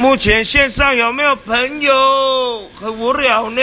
目前线上有没有朋友？很无聊呢。